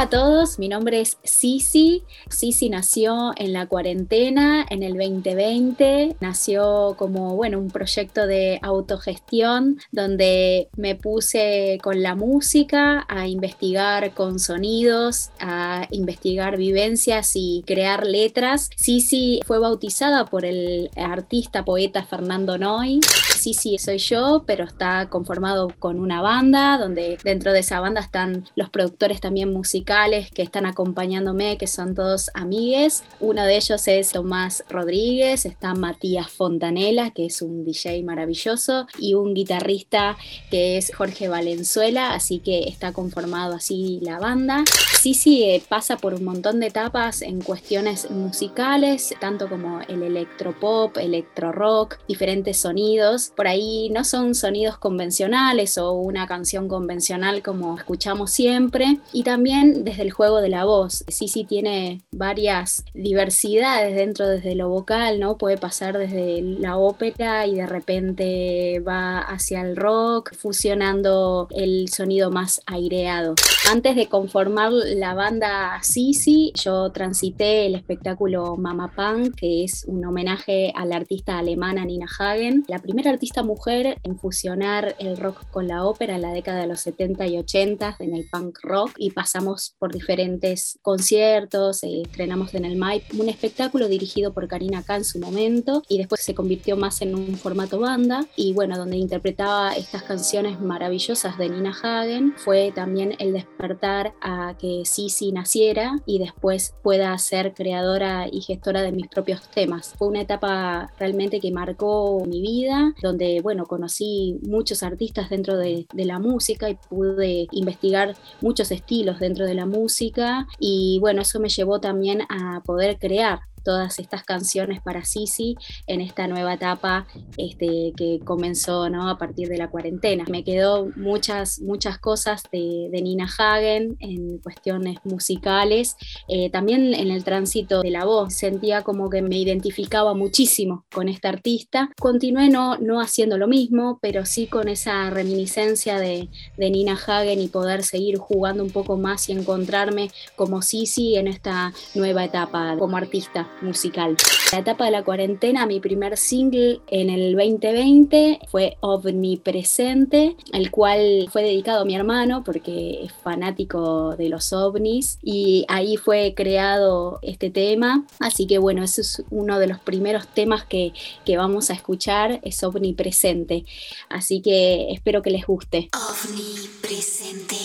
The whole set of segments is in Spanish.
Hola a todos, mi nombre es Sisi. Sisi nació en la cuarentena en el 2020. Nació como, bueno, un proyecto de autogestión donde me puse con la música a investigar con sonidos, a investigar vivencias y crear letras. Sisi fue bautizada por el artista poeta Fernando Noy. Sisi soy yo, pero está conformado con una banda donde dentro de esa banda están los productores también musicales que están acompañándome, que son todos amigues. Uno de ellos es Tomás Rodríguez, está Matías Fontanela, que es un DJ maravilloso, y un guitarrista que es Jorge Valenzuela, así que está conformado así la banda. Sí, sí, eh, pasa por un montón de etapas en cuestiones musicales, tanto como el electropop, electro rock, diferentes sonidos. Por ahí no son sonidos convencionales o una canción convencional como escuchamos siempre. Y también desde el juego de la voz. Sisi tiene varias diversidades dentro desde lo vocal, ¿no? Puede pasar desde la ópera y de repente va hacia el rock, fusionando el sonido más aireado. Antes de conformar la banda Sisi, yo transité el espectáculo Mama Punk, que es un homenaje a la artista alemana Nina Hagen, la primera artista mujer en fusionar el rock con la ópera en la década de los 70 y 80 en el punk rock y pasamos por diferentes conciertos, eh, estrenamos en el MAIP un espectáculo dirigido por Karina K en su momento y después se convirtió más en un formato banda y bueno, donde interpretaba estas canciones maravillosas de Nina Hagen, fue también el despertar a que Sisi naciera y después pueda ser creadora y gestora de mis propios temas. Fue una etapa realmente que marcó mi vida, donde bueno, conocí muchos artistas dentro de, de la música y pude investigar muchos estilos dentro de la música. Y bueno, eso me llevó también a poder crear todas estas canciones para Sisi en esta nueva etapa este, que comenzó ¿no? a partir de la cuarentena. Me quedó muchas, muchas cosas de, Nina Hagen en cuestiones musicales, eh, también en el tránsito de la voz. Sentía como que me identificaba muchísimo con esta artista. Continué no, no haciendo lo mismo, pero sí con esa reminiscencia de, de Nina Hagen y poder seguir jugando un poco más y encontrarme como Sisi en esta nueva etapa como artista musical. La etapa de la cuarentena, mi primer single en el 2020 fue Omnipresente, el cual fue dedicado a mi hermano porque es fanático de los ovnis y ahí fue creado este tema. Así que bueno, ese es uno de los primeros temas que, que vamos a escuchar, es Omnipresente. Así que espero que les guste. Omnipresente,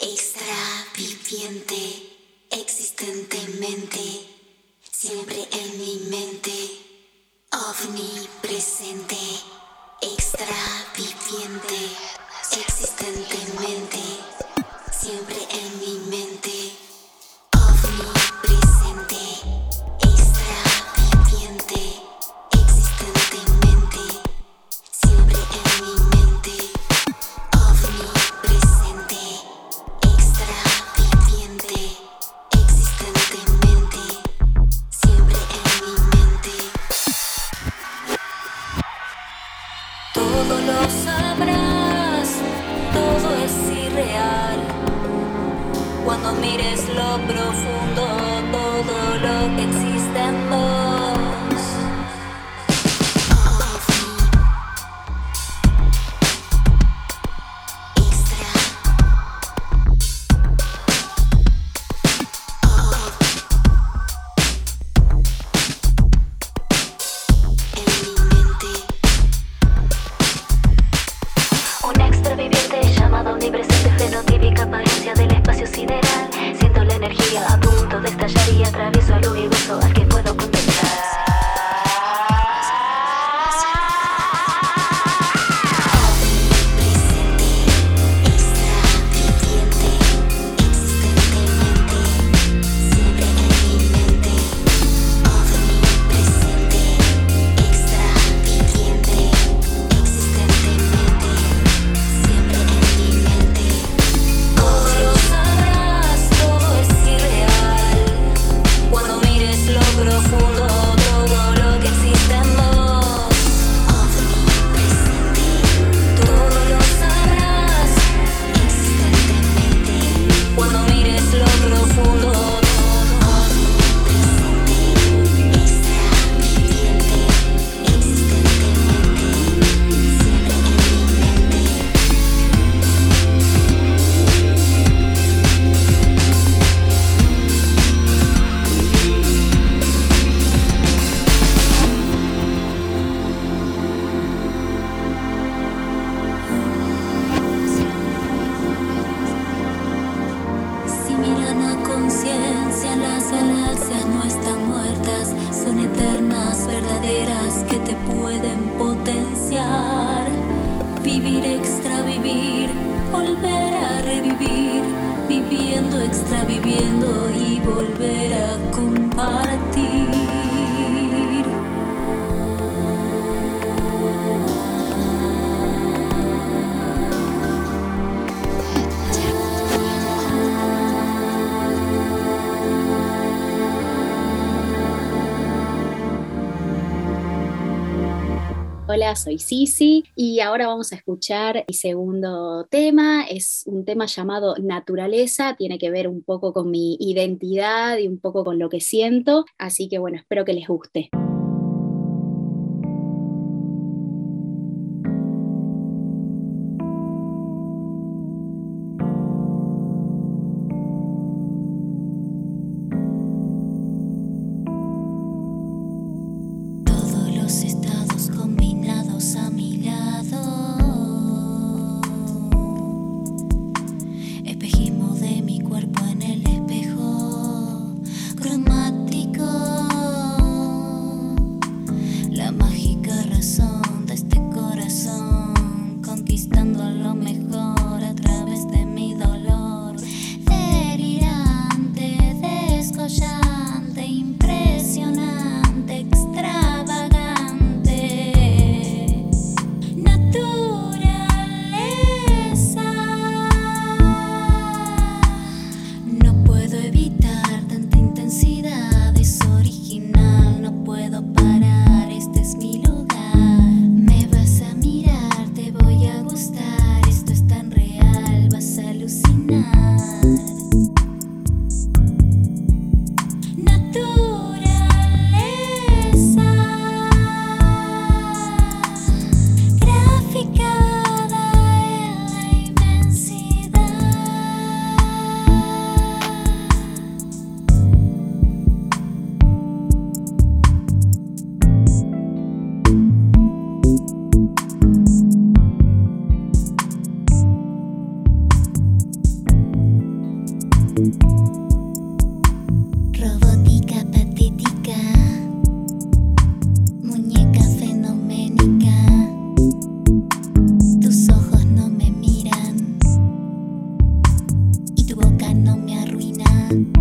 extra viviente, existentemente siempre en mi mente, profundo pueden potenciar. Vivir extra vivir, volver a revivir, viviendo extra viviendo y volver a Hola, soy Sisi y ahora vamos a escuchar mi segundo tema. Es un tema llamado Naturaleza, tiene que ver un poco con mi identidad y un poco con lo que siento, así que bueno, espero que les guste. Bye. one.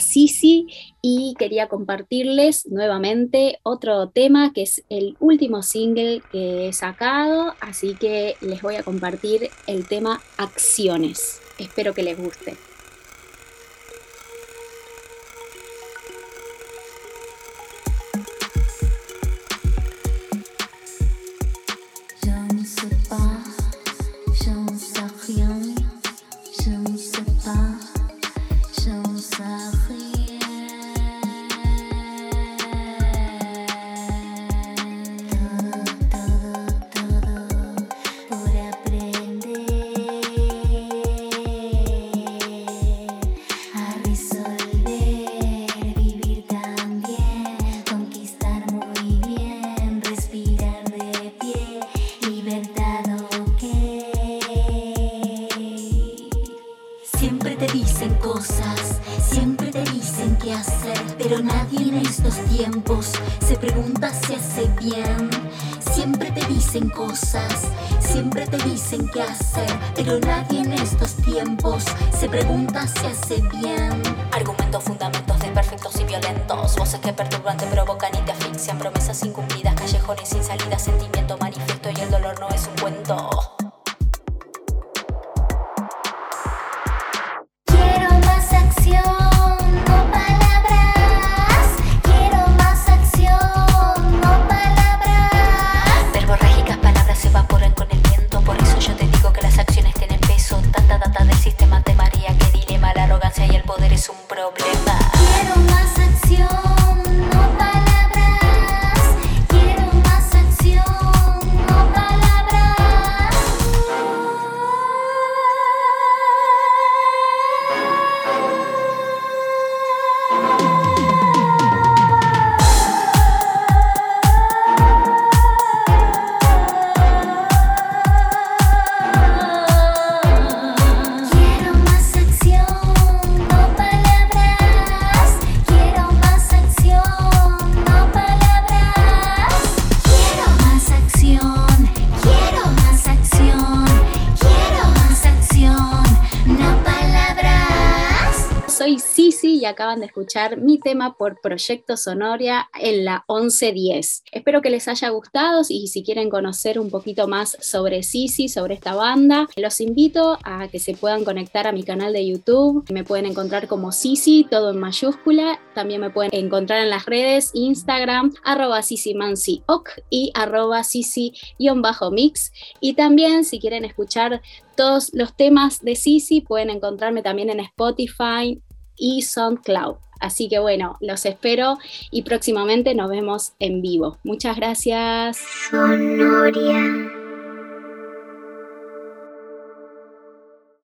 Sisi y quería compartirles nuevamente otro tema que es el último single que he sacado, así que les voy a compartir el tema Acciones. Espero que les guste. Hace bien. Siempre te dicen cosas, siempre te dicen qué hacer, pero nadie en estos tiempos se pregunta si hace bien. Argumentos, fundamentos desperfectos y violentos, voces que perturban, te provocan y te asfixian, promesas incumplidas, callejones sin salida, sentimiento manifiesto y el dolor no es un cuento. Acaban de escuchar mi tema por Proyecto Sonoria en la 1110. Espero que les haya gustado y si quieren conocer un poquito más sobre Sisi, sobre esta banda, los invito a que se puedan conectar a mi canal de YouTube. Me pueden encontrar como Sisi, todo en mayúscula. También me pueden encontrar en las redes Instagram, arroba y arroba sisi-mix. Y también si quieren escuchar todos los temas de Sisi, pueden encontrarme también en Spotify, y SoundCloud. Así que bueno, los espero y próximamente nos vemos en vivo. Muchas gracias. Sonoria.